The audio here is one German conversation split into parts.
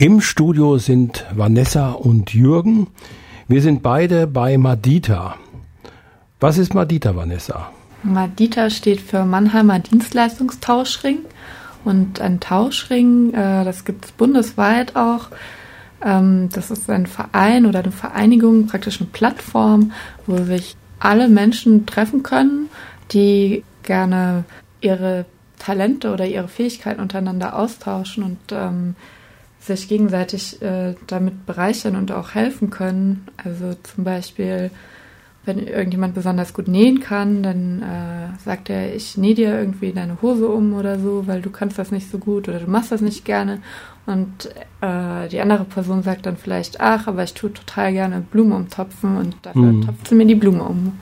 Im Studio sind Vanessa und Jürgen. Wir sind beide bei Madita. Was ist Madita, Vanessa? Madita steht für Mannheimer Dienstleistungstauschring. Und ein Tauschring, äh, das gibt es bundesweit auch. Ähm, das ist ein Verein oder eine Vereinigung, praktisch eine Plattform, wo sich alle Menschen treffen können, die gerne ihre Talente oder ihre Fähigkeiten untereinander austauschen und ähm, sich gegenseitig äh, damit bereichern und auch helfen können. Also zum Beispiel, wenn irgendjemand besonders gut nähen kann, dann äh, sagt er, ich nähe dir irgendwie deine Hose um oder so, weil du kannst das nicht so gut oder du machst das nicht gerne. Und äh, die andere Person sagt dann vielleicht, ach, aber ich tue total gerne Blumen umtopfen und dafür mhm. topft sie mir die Blume um.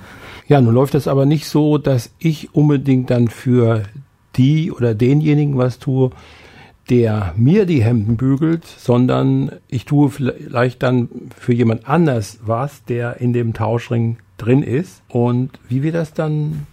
Ja, nun läuft das aber nicht so, dass ich unbedingt dann für die oder denjenigen was tue, der mir die Hemden bügelt, sondern ich tue vielleicht dann für jemand anders was, der in dem Tauschring drin ist. Und wie wird das dann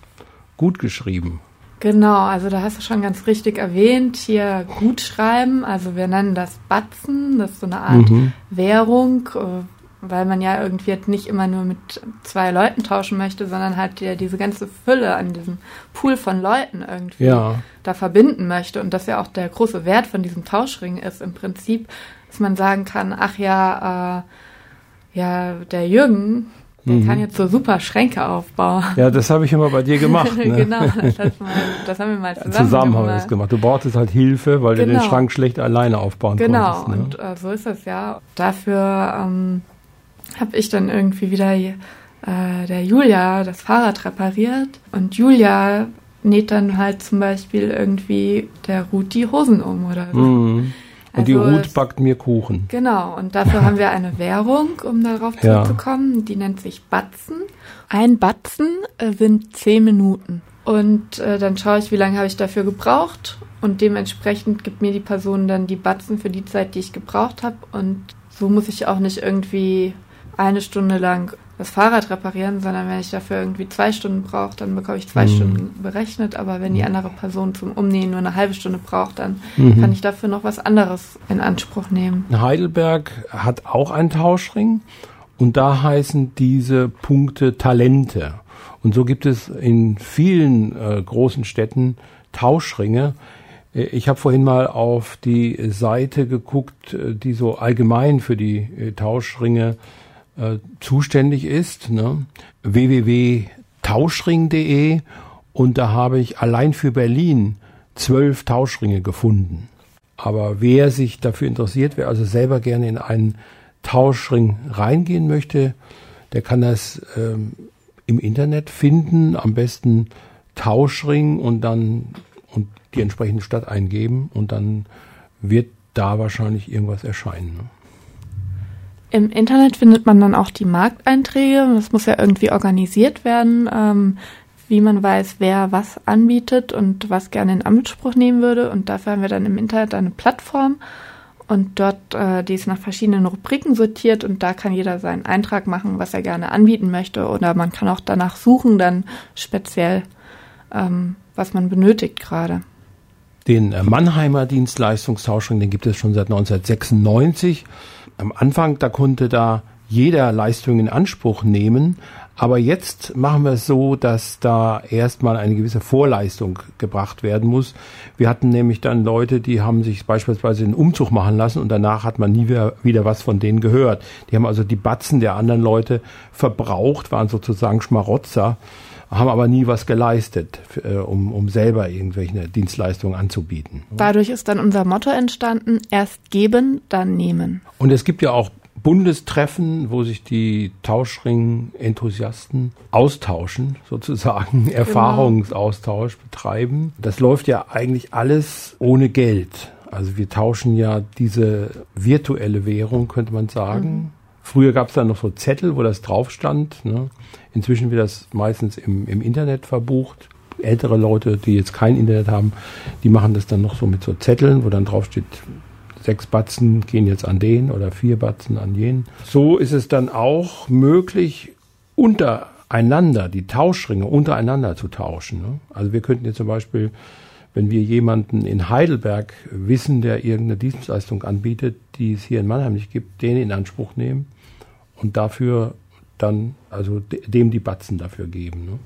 gut geschrieben? Genau, also da hast du schon ganz richtig erwähnt, hier gut schreiben, also wir nennen das Batzen, das ist so eine Art mhm. Währung, äh, weil man ja irgendwie halt nicht immer nur mit zwei Leuten tauschen möchte, sondern halt ja diese ganze Fülle an diesem Pool von Leuten irgendwie ja. da verbinden möchte. Und das ja auch der große Wert von diesem Tauschring ist im Prinzip, dass man sagen kann, ach ja, äh, ja, der Jürgen, der mhm. kann jetzt so super Schränke aufbauen. Ja, das habe ich immer bei dir gemacht. Ne? genau, das, mal, das, haben wir mal zusammen, zusammen haben wir das gemacht. Du brauchtest halt Hilfe, weil genau. du den genau. Schrank schlecht alleine aufbauen genau. konntest. Genau, ne? und äh, so ist es ja. Dafür ähm, habe ich dann irgendwie wieder äh, der Julia das Fahrrad repariert und Julia näht dann halt zum Beispiel irgendwie der Ruth die Hosen um oder so. Mhm. Und also die Ruth backt mir Kuchen. Genau, und dafür haben wir eine Währung, um darauf zurückzukommen, ja. die nennt sich Batzen. Ein Batzen äh, sind zehn Minuten. Und äh, dann schaue ich, wie lange habe ich dafür gebraucht. Und dementsprechend gibt mir die Person dann die Batzen für die Zeit, die ich gebraucht habe. Und so muss ich auch nicht irgendwie eine Stunde lang das Fahrrad reparieren, sondern wenn ich dafür irgendwie zwei Stunden brauche, dann bekomme ich zwei mhm. Stunden berechnet. Aber wenn die mhm. andere Person zum Umnähen nur eine halbe Stunde braucht, dann mhm. kann ich dafür noch was anderes in Anspruch nehmen. Heidelberg hat auch einen Tauschring und da heißen diese Punkte Talente. Und so gibt es in vielen äh, großen Städten Tauschringe. Äh, ich habe vorhin mal auf die Seite geguckt, äh, die so allgemein für die äh, Tauschringe äh, zuständig ist, ne? www.tauschring.de und da habe ich allein für Berlin zwölf Tauschringe gefunden. Aber wer sich dafür interessiert, wer also selber gerne in einen Tauschring reingehen möchte, der kann das ähm, im Internet finden, am besten Tauschring und dann und die entsprechende Stadt eingeben und dann wird da wahrscheinlich irgendwas erscheinen. Ne? Im Internet findet man dann auch die Markteinträge. Das muss ja irgendwie organisiert werden, ähm, wie man weiß, wer was anbietet und was gerne in Anspruch nehmen würde. Und dafür haben wir dann im Internet eine Plattform und dort, äh, die ist nach verschiedenen Rubriken sortiert und da kann jeder seinen Eintrag machen, was er gerne anbieten möchte. Oder man kann auch danach suchen, dann speziell, ähm, was man benötigt gerade. Den äh, Mannheimer Dienstleistungstauschring, den gibt es schon seit 1996 am Anfang, da konnte da jeder Leistung in Anspruch nehmen. Aber jetzt machen wir es so, dass da erstmal eine gewisse Vorleistung gebracht werden muss. Wir hatten nämlich dann Leute, die haben sich beispielsweise einen Umzug machen lassen und danach hat man nie wieder, wieder was von denen gehört. Die haben also die Batzen der anderen Leute verbraucht, waren sozusagen Schmarotzer haben aber nie was geleistet, äh, um, um selber irgendwelche Dienstleistungen anzubieten. Dadurch ist dann unser Motto entstanden, erst geben, dann nehmen. Und es gibt ja auch Bundestreffen, wo sich die Tauschring-Enthusiasten austauschen, sozusagen genau. Erfahrungsaustausch betreiben. Das läuft ja eigentlich alles ohne Geld. Also wir tauschen ja diese virtuelle Währung, könnte man sagen. Früher gab es da noch so Zettel, wo das drauf stand. Ne? Inzwischen wird das meistens im, im Internet verbucht. Ältere Leute, die jetzt kein Internet haben, die machen das dann noch so mit so Zetteln, wo dann drauf steht, sechs Batzen gehen jetzt an den oder vier Batzen an jenen. So ist es dann auch möglich, untereinander, die Tauschringe untereinander zu tauschen. Ne? Also wir könnten jetzt zum Beispiel wenn wir jemanden in Heidelberg wissen, der irgendeine Dienstleistung anbietet, die es hier in Mannheim nicht gibt, den in Anspruch nehmen und dafür dann, also dem die Batzen dafür geben. Ne?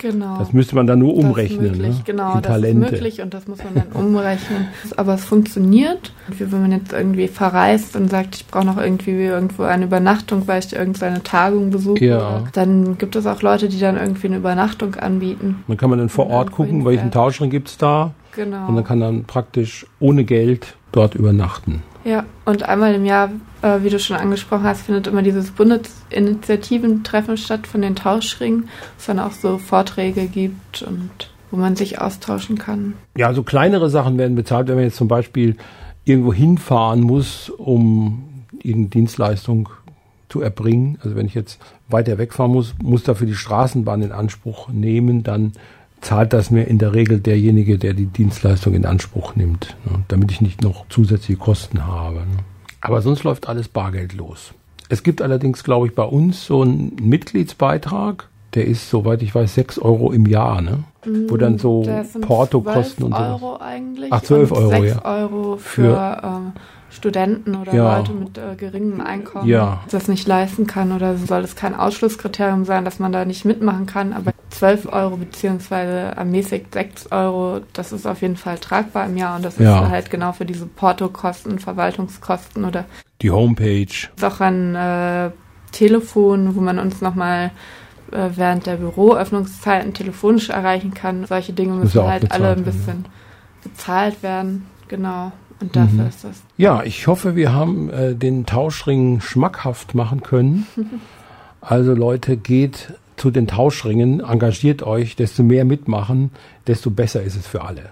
Genau. Das müsste man dann nur umrechnen. Das ist möglich, ne? genau. In das Talente. ist möglich und das muss man dann umrechnen. Aber es funktioniert. Wie wenn man jetzt irgendwie verreist und sagt, ich brauche noch irgendwie irgendwo eine Übernachtung, weil ich irgendeine Tagung besuche. Ja. Dann gibt es auch Leute, die dann irgendwie eine Übernachtung anbieten. Dann kann man dann vor Ort gucken, welchen. Tauschring gibt's da. Genau. Und dann kann dann praktisch ohne Geld dort übernachten. Ja, und einmal im Jahr, äh, wie du schon angesprochen hast, findet immer dieses Bundesinitiativentreffen statt von den Tauschringen, wo es dann auch so Vorträge gibt und wo man sich austauschen kann. Ja, also kleinere Sachen werden bezahlt, wenn man jetzt zum Beispiel irgendwo hinfahren muss, um irgendeine Dienstleistung zu erbringen. Also wenn ich jetzt weiter wegfahren muss, muss dafür die Straßenbahn in Anspruch nehmen, dann zahlt das mir in der Regel derjenige, der die Dienstleistung in Anspruch nimmt, ne, damit ich nicht noch zusätzliche Kosten habe. Ne. Aber sonst läuft alles bargeldlos. Es gibt allerdings, glaube ich, bei uns so einen Mitgliedsbeitrag, der ist, soweit ich weiß, 6 Euro im Jahr, ne? Wo dann so Portokosten 12 und so. Euro eigentlich. Ach, 12 und Euro, 6 ja. Euro für, Für- ähm, Studenten oder Ja. Leute mit äh, geringem Einkommen, Ja. die das nicht leisten kann. Oder soll es kein Ausschlusskriterium sein, dass man da nicht mitmachen kann. Aber 12 Euro beziehungsweise ermäßigt 6 Euro, das ist auf jeden Fall tragbar im Jahr. Und das Ja. ist halt genau für diese Portokosten, Verwaltungskosten oder Die Homepage. ist auch ein äh, Telefon, wo man uns nochmal äh, während der Büroöffnungszeiten telefonisch erreichen kann. Solche Dinge müssen ja halt alle ein bezahlt bisschen bezahlt werden. Genau. Und dafür Mhm. ist das. Ja, ich hoffe, wir haben äh, den Tauschring schmackhaft machen können. Also Leute, geht zu den Tauschringen, engagiert euch, desto mehr mitmachen, desto besser ist es für alle.